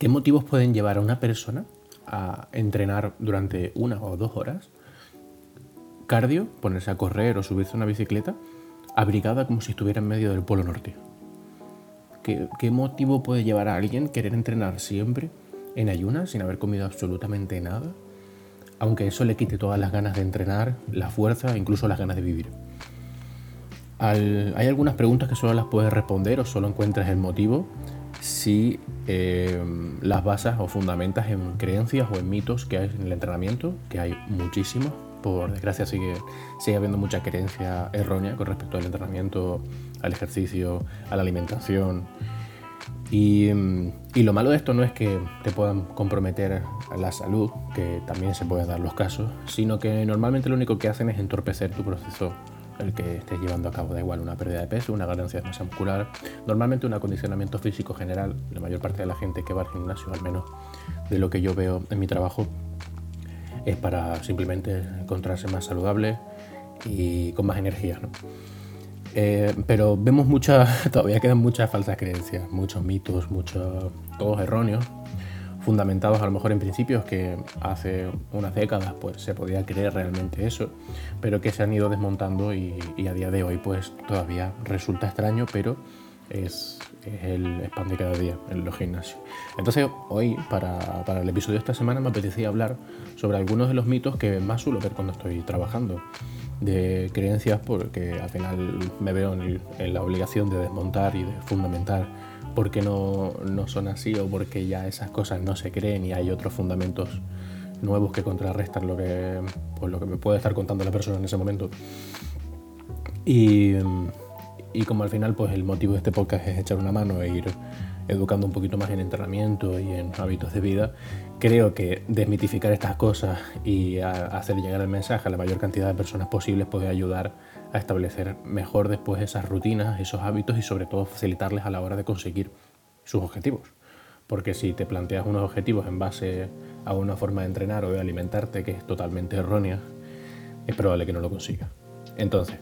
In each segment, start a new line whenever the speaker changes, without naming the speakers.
¿Qué motivos pueden llevar a una persona a entrenar durante una o dos horas cardio, ponerse a correr o subirse a una bicicleta, abrigada como si estuviera en medio del Polo Norte? ¿Qué, ¿Qué, motivo puede llevar a alguien querer entrenar siempre en ayunas sin haber comido absolutamente nada? Aunque eso le quite todas las ganas de entrenar, la fuerza, incluso las ganas de vivir. hay algunas preguntas que solo las puedes responder o solo encuentras el motivo si eh, las basas o fundamentas en creencias o en mitos que hay en el entrenamiento, que hay muchísimos. Por desgracia sigue, sigue habiendo mucha creencia errónea con respecto al entrenamiento, al ejercicio, a la alimentación. Y, y, lo malo de esto no es que te puedan comprometer la salud, que también se pueden dar los casos, sino que normalmente lo único que hacen es entorpecer tu proceso el que estés llevando a cabo, da igual una pérdida de peso, una ganancia de masa muscular, normalmente un acondicionamiento físico general, la mayor parte de la gente que va al gimnasio, al menos de lo que yo veo en mi trabajo, es para simplemente encontrarse más saludable y con más energía. Eh, pero vemos muchas, todavía quedan muchas falsas creencias, muchos mitos, muchos, todos erróneos, fundamentados a lo mejor en principios que hace unas décadas pues se podía creer realmente eso, pero que se han ido desmontando y, a día de hoy pues todavía resulta extraño, pero es, el spam de cada día en los gimnasios. Entonces hoy para, para, el episodio de esta semana me apetecía hablar sobre algunos de los mitos que más suelo ver cuando estoy trabajando de creencias porque al final me veo en la obligación de desmontar y de fundamentar porque no, no son así o porque ya esas cosas no se creen y hay otros fundamentos nuevos que contrarrestan lo que, pues, lo que me puede estar contando la persona en ese momento. Y, y, como al final pues el motivo de este podcast es echar una mano e ir educando un poquito más en entrenamiento y en hábitos de vida, creo que desmitificar estas cosas y hacer llegar el mensaje a la mayor cantidad de personas posibles puede ayudar a establecer mejor después esas rutinas, esos hábitos y sobre todo facilitarles a la hora de conseguir sus objetivos. Porque si te planteas unos objetivos en base a una forma de entrenar o de alimentarte que es totalmente errónea, es probable que no lo consigas. Entonces,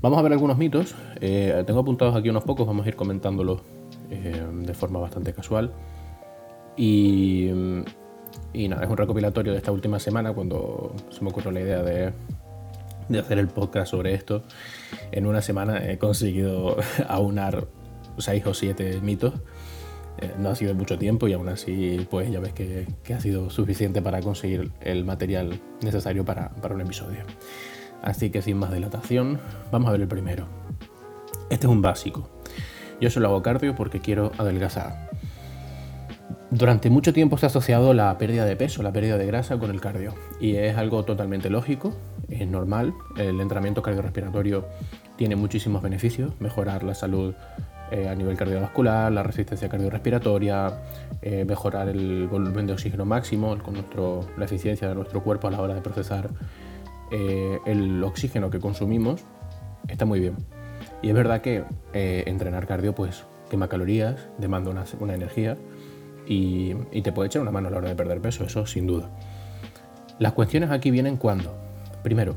vamos a ver algunos mitos. Eh, tengo apuntados aquí unos pocos, vamos a ir comentándolos eh, de forma bastante casual. Y, y nada, es un recopilatorio de esta última semana cuando se me ocurrió la idea de de hacer el podcast sobre esto. En una semana he conseguido aunar seis o siete mitos. Eh, no ha sido mucho tiempo y aún así, pues ya ves que, ha sido suficiente para conseguir el material necesario para, para un episodio. Así que sin más dilatación, vamos a ver el primero. Este es un básico. Yo solo hago cardio porque quiero adelgazar. Durante mucho tiempo se ha asociado la pérdida de peso, la pérdida de grasa con el cardio. Y es algo totalmente lógico, es normal. El entrenamiento cardiorrespiratorio tiene muchísimos beneficios, mejorar la salud eh, a nivel cardiovascular, la resistencia cardiorrespiratoria, eh, mejorar el volumen de oxígeno máximo, con la eficiencia de nuestro cuerpo a la hora de procesar eh, el oxígeno que consumimos, está muy bien. Y es verdad que entrenar cardio pues quema calorías, demanda una, una energía y, te puede echar una mano a la hora de perder peso, eso sin duda. Las cuestiones aquí vienen cuando, primero,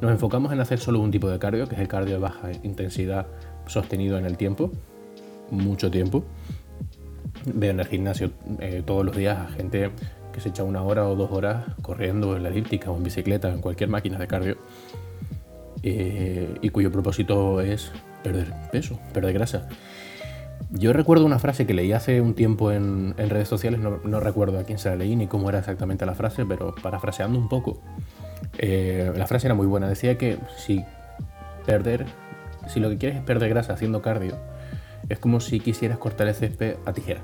nos enfocamos en hacer solo un tipo de cardio, que es el cardio de baja intensidad sostenido en el tiempo, mucho tiempo. Veo en el gimnasio eh, todos los días a gente que se echa una hora o dos horas corriendo en la elíptica o en bicicleta, en cualquier máquina de cardio, eh, y cuyo propósito es perder peso, perder grasa. Yo recuerdo una frase que leí hace un tiempo en, redes sociales, no, recuerdo a quién se la leí ni cómo era exactamente la frase, pero parafraseando un poco, eh, la frase era muy buena. Decía que si perder, si lo que quieres es perder grasa haciendo cardio, es como si quisieras cortar el césped a tijera.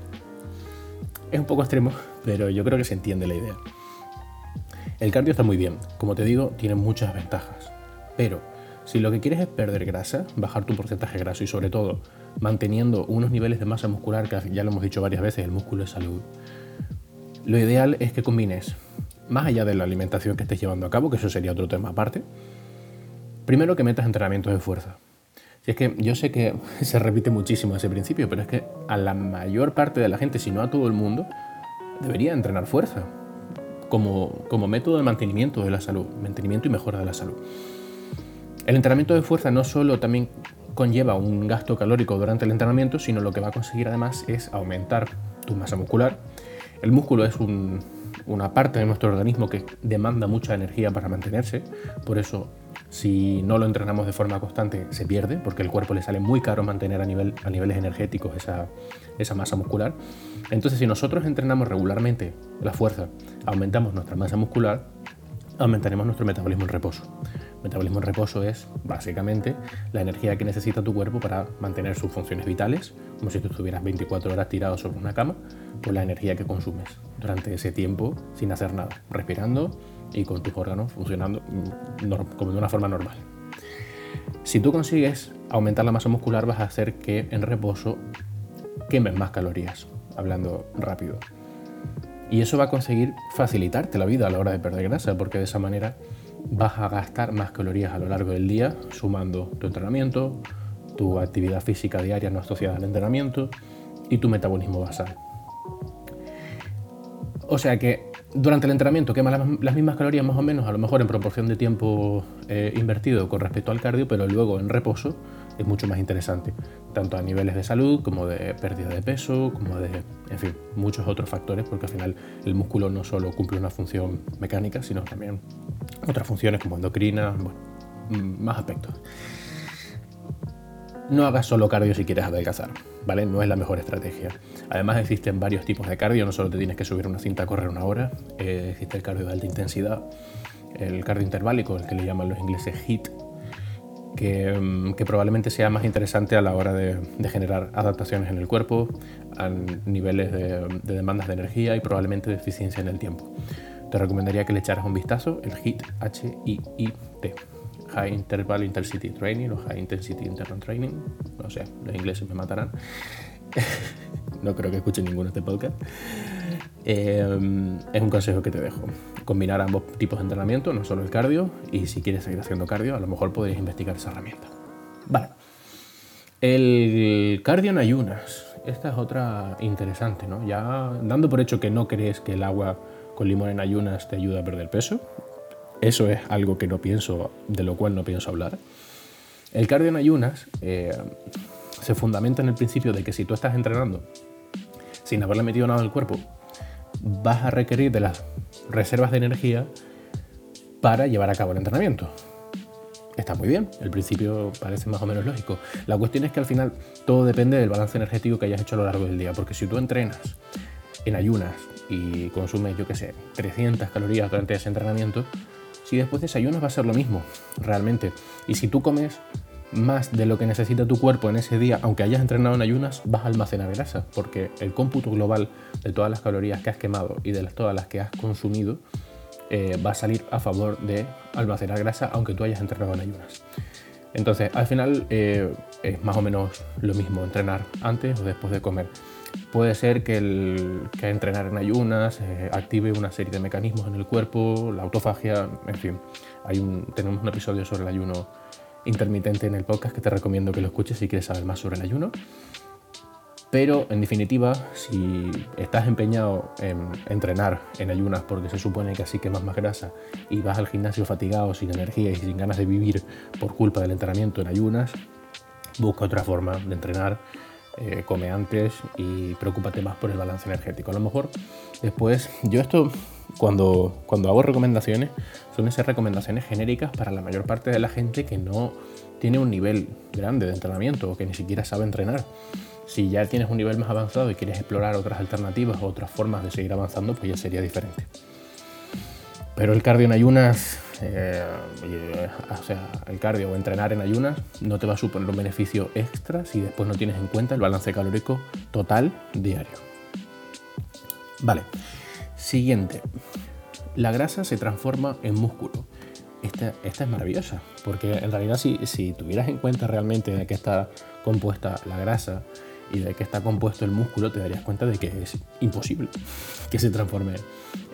Es un poco extremo, pero yo creo que se entiende la idea. El cardio está muy bien, como te digo, tiene muchas ventajas, pero si lo que quieres es perder grasa, bajar tu porcentaje graso y sobre todo manteniendo unos niveles de masa muscular, que ya lo hemos dicho varias veces, el músculo es salud, lo ideal es que combines, más allá de la alimentación que estés llevando a cabo, que eso sería otro tema aparte, primero que metas entrenamientos de fuerza. Es que yo sé que se repite muchísimo ese principio, pero es que a la mayor parte de la gente, si no a todo el mundo, debería entrenar fuerza como, como método de mantenimiento de la salud, mantenimiento y mejora de la salud. El entrenamiento de fuerza no solo también conlleva un gasto calórico durante el entrenamiento, sino lo que va a conseguir además es aumentar tu masa muscular El músculo es una parte de nuestro organismo que demanda mucha energía para mantenerse, por eso si no lo entrenamos de forma constante se pierde, porque el cuerpo le sale muy caro mantener a, nivel, a niveles energéticos esa, esa masa muscular. Entonces si nosotros entrenamos regularmente la fuerza, aumentamos nuestra masa muscular, aumentaremos nuestro metabolismo en reposo. Metabolismo en reposo es básicamente la energía que necesita tu cuerpo para mantener sus funciones vitales, como si tú estuvieras 24 horas tirado sobre una cama, por la energía que consumes durante ese tiempo sin hacer nada, respirando y con tus órganos funcionando como de una forma normal. Si tú consigues aumentar la masa muscular vas a hacer que en reposo quemes más calorías, hablando rápido. Y eso va a conseguir facilitarte la vida a la hora de perder grasa, porque de esa manera vas a gastar más calorías a lo largo del día, sumando tu entrenamiento, tu actividad física diaria no asociada al entrenamiento y tu metabolismo basal. O sea que durante el entrenamiento quema las, mismas calorías más o menos, a lo mejor en proporción de tiempo eh, invertido con respecto al cardio, pero luego en reposo es mucho más interesante, tanto a niveles de salud como de pérdida de peso, como de, en fin, muchos otros factores, porque al final el músculo no solo cumple una función mecánica, sino también otras funciones como endocrina, bueno, más aspectos. No hagas solo cardio si quieres adelgazar, ¿vale? No es la mejor estrategia. Además existen varios tipos de cardio, no solo te tienes que subir una cinta a correr una hora, eh, existe el cardio de alta intensidad, el cardio interválico, el que le llaman los ingleses HIIT, Mm, que, probablemente sea más interesante a la hora de, generar adaptaciones en el cuerpo, a niveles de, demandas de energía y probablemente de eficiencia en el tiempo. Te recomendaría que le echaras un vistazo, el HIIT, H-I-I-T, High Interval Intensity Training o High Intensity Interval Training, no sé, los ingleses me matarán. no creo que escuchen ninguno este podcast. Eh, es un consejo que te dejo combinar ambos tipos de entrenamiento, no solo el cardio, y si quieres seguir haciendo cardio, a lo mejor podrías investigar esa herramienta. Vale. El cardio en ayunas. Esta es otra interesante, ¿no? Ya dando por hecho que no crees que el agua con limón en ayunas te ayuda a perder peso, eso es algo que no pienso, de lo cual no pienso hablar. El cardio en ayunas eh, se fundamenta en el principio de que si tú estás entrenando sin haberle metido nada al cuerpo, vas a requerir de las reservas de energía para llevar a cabo el entrenamiento. Está muy bien, el principio parece más o menos lógico. La cuestión es que al final todo depende del balance energético que hayas hecho a lo largo del día, porque si tú entrenas en ayunas y consumes, yo qué sé, 300 calorías durante ese entrenamiento, si después desayunas va a ser lo mismo, realmente. Y si tú comes más de lo que necesita tu cuerpo en ese día, aunque hayas entrenado en ayunas, vas a almacenar grasa, porque el cómputo global de todas las calorías que has quemado y de todas las que has consumido eh, va a salir a favor de almacenar grasa, aunque tú hayas entrenado en ayunas. Entonces, al final eh, es más o menos lo mismo entrenar antes o después de comer. Puede ser que, entrenar en ayunas eh, active una serie de mecanismos en el cuerpo, la autofagia, en fin. Hay un, tenemos un episodio sobre el ayuno intermitente en el podcast que te recomiendo que lo escuches si quieres saber más sobre el ayuno. Pero en definitiva, si estás empeñado en entrenar en ayunas porque se supone que así quemas más grasa y vas al gimnasio fatigado, sin energía y sin ganas de vivir por culpa del entrenamiento en ayunas, busca otra forma de entrenar, eh, come antes y preocúpate más por el balance energético. A lo mejor después, yo esto cuando, cuando hago recomendaciones, suelen ser recomendaciones genéricas para la mayor parte de la gente que no tiene un nivel grande de entrenamiento o que ni siquiera sabe entrenar. Si ya tienes un nivel más avanzado y quieres explorar otras alternativas o otras formas de seguir avanzando, pues ya sería diferente. Pero el cardio en ayunas, eh, o sea, el cardio o entrenar en ayunas no te va a suponer un beneficio extra si después no tienes en cuenta el balance calórico total diario. Vale, Siguiente, la grasa se transforma en músculo. Esta, es maravillosa, porque en realidad si, tuvieras en cuenta realmente de qué está compuesta la grasa y de qué está compuesto el músculo, te darías cuenta de que es imposible que se transforme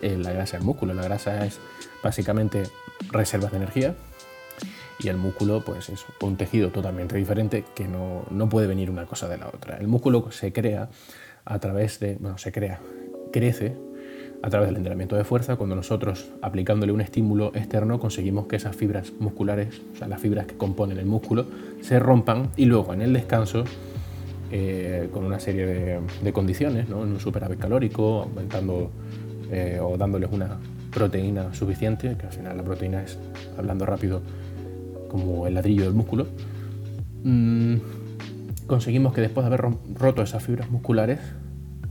la grasa en músculo. La grasa es básicamente reservas de energía y el músculo pues es un tejido totalmente diferente que no, no puede venir una cosa de la otra. El músculo se crea a través de, bueno, se crea, crece a través del entrenamiento de fuerza, cuando nosotros aplicándole un estímulo externo conseguimos que esas fibras musculares, o sea, las fibras que componen el músculo, se rompan y luego en el descanso eh, con una serie de, condiciones, ¿no? en un superávit calórico, aumentando eh, o dándoles una proteína suficiente, que al final la proteína es, hablando rápido, como el ladrillo del músculo, mm, conseguimos que después de haber roto esas fibras musculares,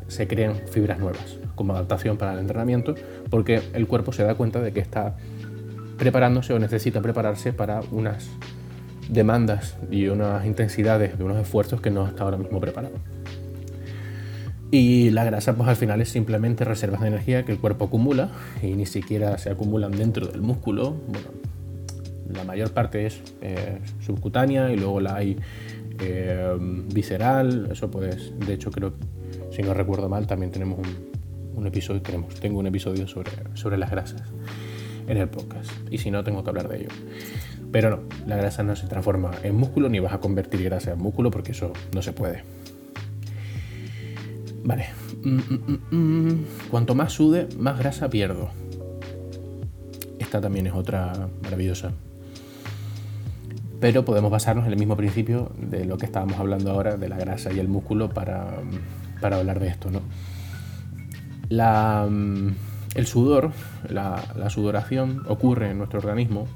se creen fibras nuevas como adaptación para el entrenamiento, porque el cuerpo se da cuenta de que está preparándose o necesita prepararse para unas demandas y unas intensidades de unos esfuerzos que no está ahora mismo preparado. Y la grasa, pues al final es simplemente reservas de energía que el cuerpo acumula y ni siquiera se acumulan dentro del músculo. Bueno, la mayor parte es eh, subcutánea y luego la hay eh, visceral. Eso pues, de hecho creo, si no recuerdo mal, también tenemos un, episodio, tenemos, tengo un episodio sobre, sobre las grasas en el podcast. Y si no, tengo que hablar de ello. Pero no, la grasa no se transforma en músculo ni vas a convertir grasa en músculo porque eso no se puede. Vale. Mm, mm, mm, Cuanto más sude, más grasa pierdo. Esta también es otra maravillosa. Pero podemos basarnos en el mismo principio de lo que estábamos hablando ahora, de la grasa y el músculo, para, para hablar de esto. ¿no? La el sudor, la, sudoración, ocurre en nuestro organismo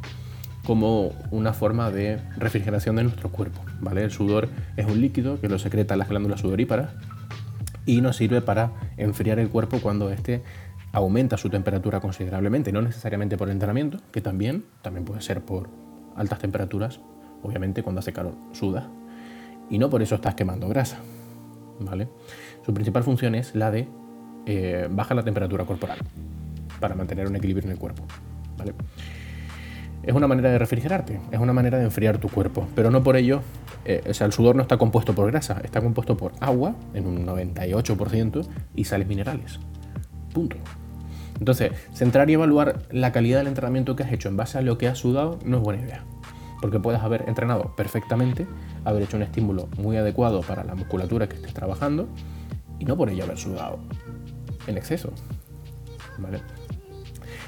como una forma de refrigeración de nuestro cuerpo. ¿vale? El sudor es un líquido que lo secretan las glándulas sudoríparas y nos sirve para enfriar el cuerpo cuando éste aumenta su temperatura considerablemente, no necesariamente por entrenamiento, que también, también puede ser por altas temperaturas, obviamente cuando hace calor suda, y no por eso estás quemando grasa. ¿vale? Su principal función es la de eh, baja la temperatura corporal para mantener un equilibrio en el cuerpo. Es una manera de refrigerarte, es una manera de enfriar tu cuerpo, pero no por ello, eh, o sea, el sudor no está compuesto por grasa, está compuesto por agua en un 98% y sales minerales. Punto. Entonces, centrar y evaluar la calidad del entrenamiento que has hecho en base a lo que has sudado no es buena idea. Porque puedes haber entrenado perfectamente, haber hecho un estímulo muy adecuado para la musculatura que estés trabajando y no por ello haber sudado en exceso. ¿Vale?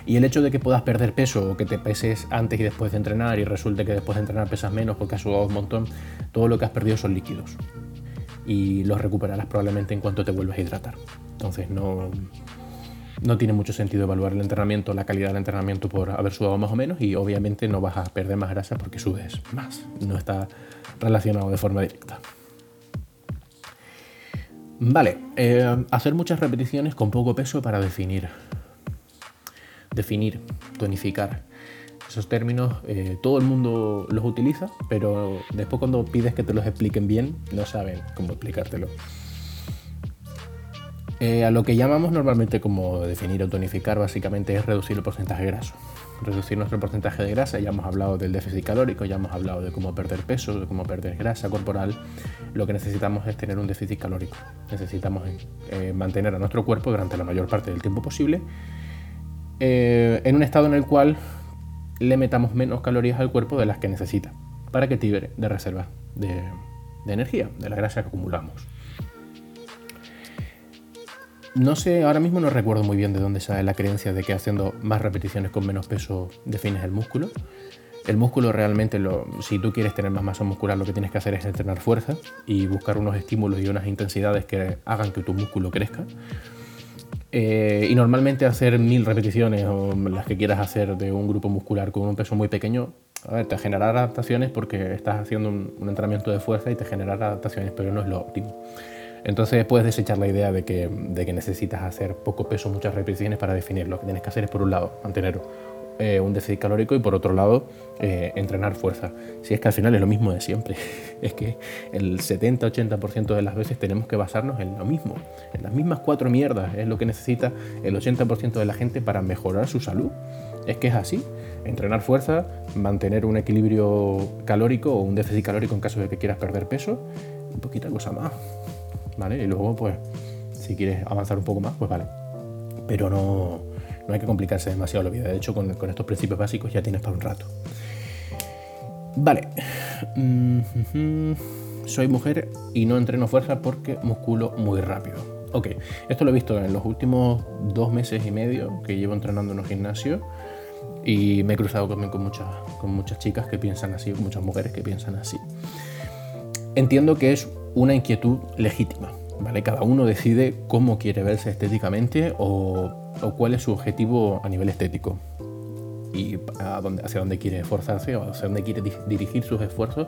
Y el hecho de que puedas perder peso o que te peses antes y después de entrenar y resulte que después de entrenar pesas menos porque has sudado un montón, todo lo que has perdido son líquidos. Y los recuperarás probablemente en cuanto te vuelvas a hidratar. Entonces no, no tiene mucho sentido evaluar el entrenamiento, la calidad del entrenamiento por haber sudado más o menos y obviamente no vas a perder más grasa porque sudes más. No está relacionado de forma directa. Vale, eh, hacer muchas repeticiones con poco peso para definir. Definir, tonificar. Esos términos eh, todo el mundo los utiliza, pero después cuando pides que te los expliquen bien, no saben cómo explicártelo. Eh, a lo que llamamos normalmente como definir o tonificar básicamente es reducir el porcentaje graso reducir nuestro porcentaje de grasa. Ya hemos hablado del déficit calórico, ya hemos hablado de cómo perder peso, de cómo perder grasa corporal. Lo que necesitamos es tener un déficit calórico. Necesitamos eh, mantener a nuestro cuerpo durante la mayor parte del tiempo posible eh, en un estado en el cual le metamos menos calorías al cuerpo de las que necesita para que tibre de reserva de energía, de la grasa que acumulamos. No sé, ahora mismo no recuerdo muy bien de dónde sale la creencia de que haciendo más repeticiones con menos peso defines el músculo. El músculo realmente, lo, si tú quieres tener más masa muscular, lo que tienes que hacer es entrenar fuerza y buscar unos estímulos y unas intensidades que hagan que tu músculo crezca. Eh, y normalmente hacer mil repeticiones o las que quieras hacer de un grupo muscular con un peso muy pequeño, te generará adaptaciones porque estás haciendo un, un entrenamiento de fuerza y te generará adaptaciones, pero no es lo óptimo. Entonces puedes desechar la idea de que, necesitas hacer poco peso, muchas repeticiones para definirlo. Lo que tienes que hacer es, por un lado, mantener eh, un déficit calórico y por otro lado, eh, entrenar fuerza. Si es que al final es lo mismo de siempre. es que el 70-80% de las veces tenemos que basarnos en lo mismo, en las mismas cuatro mierdas. Es lo que necesita el 80% de la gente para mejorar su salud. Es que es así. Entrenar fuerza, mantener un equilibrio calórico o un déficit calórico en caso de que quieras perder peso, un poquita cosa más. ¿Vale? Y luego, pues, si quieres avanzar un poco más, pues vale. Pero no, no hay que complicarse demasiado la vida. De hecho, con, estos principios básicos ya tienes para un rato. Vale. Mm-hmm. Soy mujer y no entreno fuerza porque musculo muy rápido. Ok, esto lo he visto en los últimos dos meses y medio que llevo entrenando en un gimnasio y me he cruzado también con muchas, con muchas chicas que piensan así, muchas mujeres que piensan así. Entiendo que es una inquietud legítima. ¿vale? Cada uno decide cómo quiere verse estéticamente o, cuál es su objetivo a nivel estético y hacia dónde quiere esforzarse o hacia dónde quiere dirigir sus esfuerzos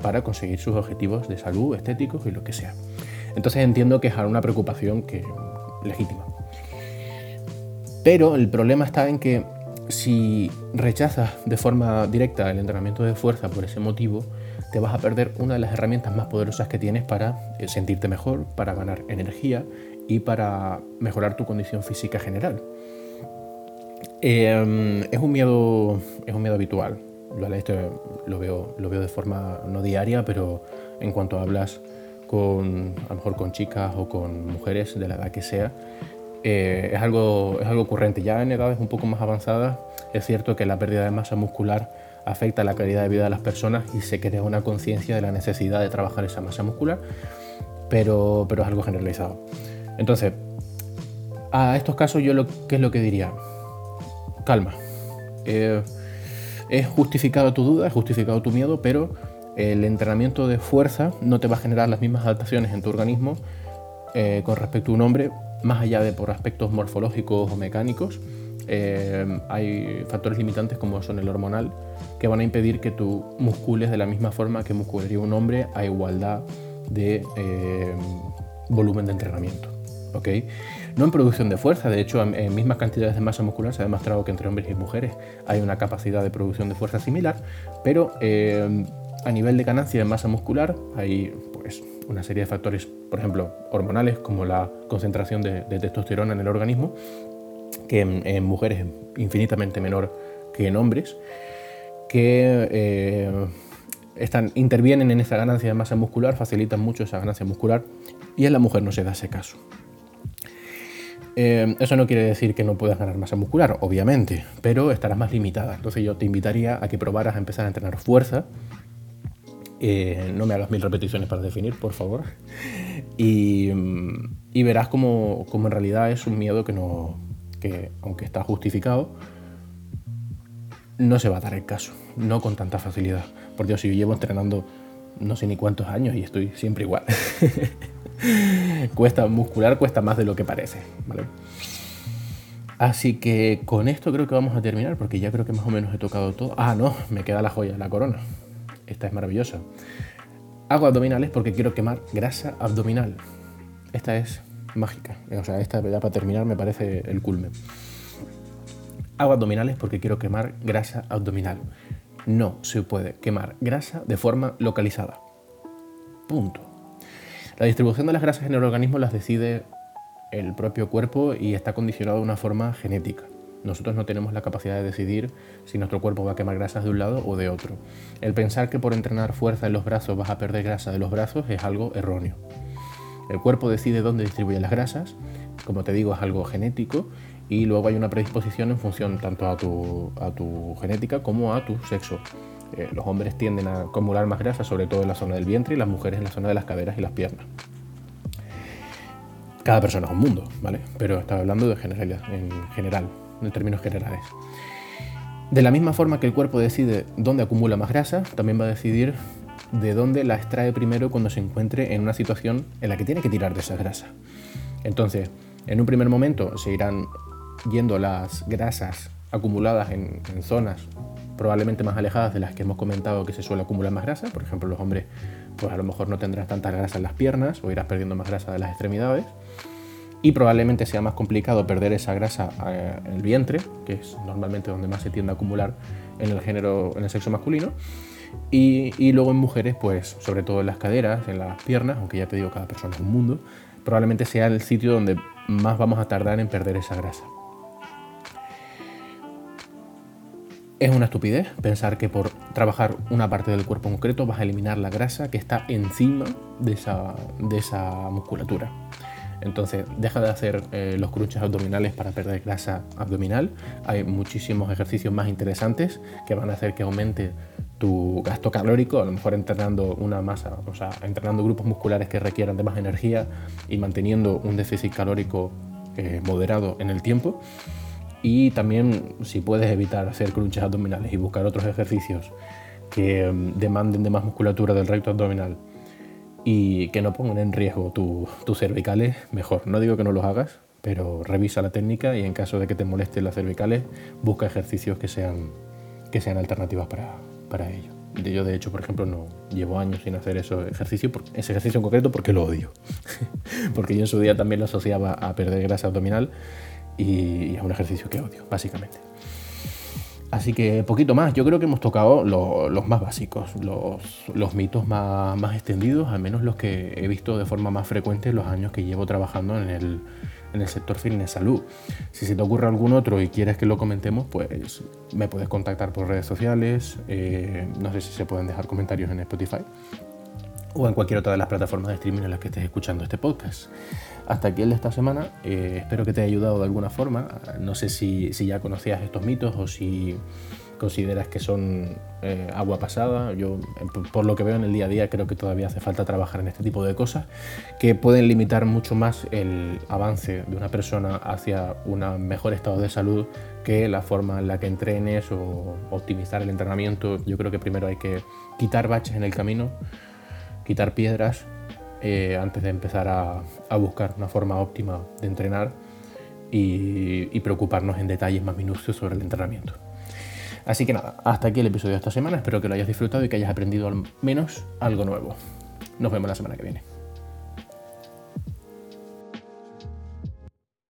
para conseguir sus objetivos de salud, estéticos y lo que sea. Entonces entiendo que es una preocupación que, legítima. Pero el problema está en que si rechazas de forma directa el entrenamiento de fuerza por ese motivo, te vas a perder una de las herramientas más poderosas que tienes para eh, sentirte mejor, para ganar energía y para mejorar tu condición física general. Em, es, un miedo, es un miedo habitual. Esto lo veo, lo veo de forma no diaria, pero en cuanto hablas con, a lo mejor con chicas o con mujeres de la edad que sea, eh, es, algo, es algo ocurrente. Ya en edades un poco más avanzadas es cierto que la pérdida de masa muscular afecta la calidad de vida de las personas y se crea una conciencia de la necesidad de trabajar esa masa muscular, pero, pero es algo generalizado. Entonces, a estos casos yo lo, ¿qué es lo que diría? Calma. Eh, es justificado tu duda, es justificado tu miedo, pero el entrenamiento de fuerza no te va a generar las mismas adaptaciones en tu organismo eh, con respecto a un hombre, más allá de por aspectos morfológicos o mecánicos. Eh, hay factores limitantes como son el hormonal que van a impedir que tú muscules de la misma forma que muscularía un hombre a igualdad de eh, volumen de entrenamiento. ¿okay? No en producción de fuerza, de hecho en, mismas cantidades de masa muscular se ha demostrado que entre hombres y mujeres hay una capacidad de producción de fuerza similar, pero eh, a nivel de ganancia de masa muscular hay pues, una serie de factores, por ejemplo, hormonales como la concentración de, testosterona en el organismo, que en, mujeres es infinitamente menor que en hombres, que eh, están, intervienen en esa ganancia de masa muscular, facilitan mucho esa ganancia muscular y en la mujer no se da ese caso. Eh, eso no quiere decir que no puedas ganar masa muscular, obviamente, pero estarás más limitada. Entonces yo te invitaría a que probaras a empezar a entrenar fuerza. Eh, no me hagas mil repeticiones para definir, por favor. Y, verás como, en realidad es un miedo que, no, que, aunque está justificado, no se va a dar el caso, no con tanta facilidad. Por Dios, si yo llevo entrenando no sé ni cuántos años y estoy siempre igual. cuesta muscular, cuesta más de lo que parece. Así que con esto creo que vamos a terminar porque ya creo que más o menos he tocado todo. Ah, no, me queda la joya, la corona. Esta es maravillosa. Hago abdominales porque quiero quemar grasa abdominal. Esta es mágica. O sea, esta ya para terminar me parece el culmen. Hago abdominales porque quiero quemar grasa abdominal. No se puede quemar grasa de forma localizada. Punto. La distribución de las grasas en el organismo las decide el propio cuerpo y está condicionado de una forma genética. Nosotros no tenemos la capacidad de decidir si nuestro cuerpo va a quemar grasas de un lado o de otro. El pensar que por entrenar fuerza en los brazos vas a perder grasa de los brazos es algo erróneo. El cuerpo decide dónde distribuye las grasas, como te digo, es algo genético y luego hay una predisposición en función tanto a tu, genética como a tu sexo. Eh, los hombres tienden a acumular más grasa, sobre todo en la zona del vientre, y las mujeres en la zona de las caderas y las piernas. Cada persona es un mundo, ¿vale? Pero estaba hablando de generalidad, en general, en términos generales. De la misma forma que el cuerpo decide dónde acumula más grasa, también va a decidir de dónde la extrae primero cuando se encuentre en una situación en la que tiene que tirar de esa grasa. Entonces, en un primer momento se irán yendo las grasas acumuladas en, zonas probablemente más alejadas de las que hemos comentado que se suele acumular más grasa. Por ejemplo, los hombres pues a lo mejor no tendrán tanta grasa en las piernas o irás perdiendo más grasa de las extremidades. Y probablemente sea más complicado perder esa grasa eh, en el vientre, que es normalmente donde más se tiende a acumular en el género, en el sexo masculino. Y, luego en mujeres, pues sobre todo en las caderas, en las piernas, aunque ya te digo, cada persona es un mundo, probablemente sea el sitio donde más vamos a tardar en perder esa grasa. Es una estupidez pensar que por trabajar una parte del cuerpo concreto vas a eliminar la grasa que está encima de esa, de esa musculatura. Entonces, deja de hacer eh, los crunches abdominales para perder grasa abdominal. Hay muchísimos ejercicios más interesantes que van a hacer que aumente tu gasto calórico, a lo mejor entrenando una masa, o sea, entrenando grupos musculares que requieran de más energía y manteniendo un déficit calórico eh, moderado en el tiempo. Y también si puedes evitar hacer crunches abdominales y buscar otros ejercicios que mm, demanden de más musculatura del recto abdominal y que no pongan en riesgo tus cervicales, mejor. No digo que no los hagas, pero revisa la técnica y en caso de que te molesten las cervicales, busca ejercicios que sean, que sean alternativas para, para ello. Yo, de hecho, por ejemplo, no llevo años sin hacer ese ejercicio, ese ejercicio en concreto porque lo odio. porque yo en su día también lo asociaba a perder grasa abdominal y es un ejercicio que odio, básicamente. Así que poquito más, yo creo que hemos tocado los más básicos, los, mitos más, más, extendidos, al menos los que he visto de forma más frecuente en los años que llevo trabajando en el, en el sector fitness salud. Si se te ocurre algún otro y quieres que lo comentemos, pues me puedes contactar por redes sociales, eh, no sé si se pueden dejar comentarios en Spotify o en cualquier otra de las plataformas de streaming en las que estés escuchando este podcast. Hasta aquí el de esta semana. Eh, espero que te haya ayudado de alguna forma. No sé si, ya conocías estos mitos o si consideras que son eh, agua pasada. Yo, por lo que veo en el día a día, creo que todavía hace falta trabajar en este tipo de cosas que pueden limitar mucho más el avance de una persona hacia un mejor estado de salud que la forma en la que entrenes o optimizar el entrenamiento. Yo creo que primero hay que quitar baches en el camino, quitar piedras eh, antes de empezar a, buscar una forma óptima de entrenar y, preocuparnos en detalles más minuciosos sobre el entrenamiento. Así que nada, hasta aquí el episodio de esta semana. Espero que lo hayas disfrutado y que hayas aprendido al menos algo nuevo. Nos vemos la semana que viene.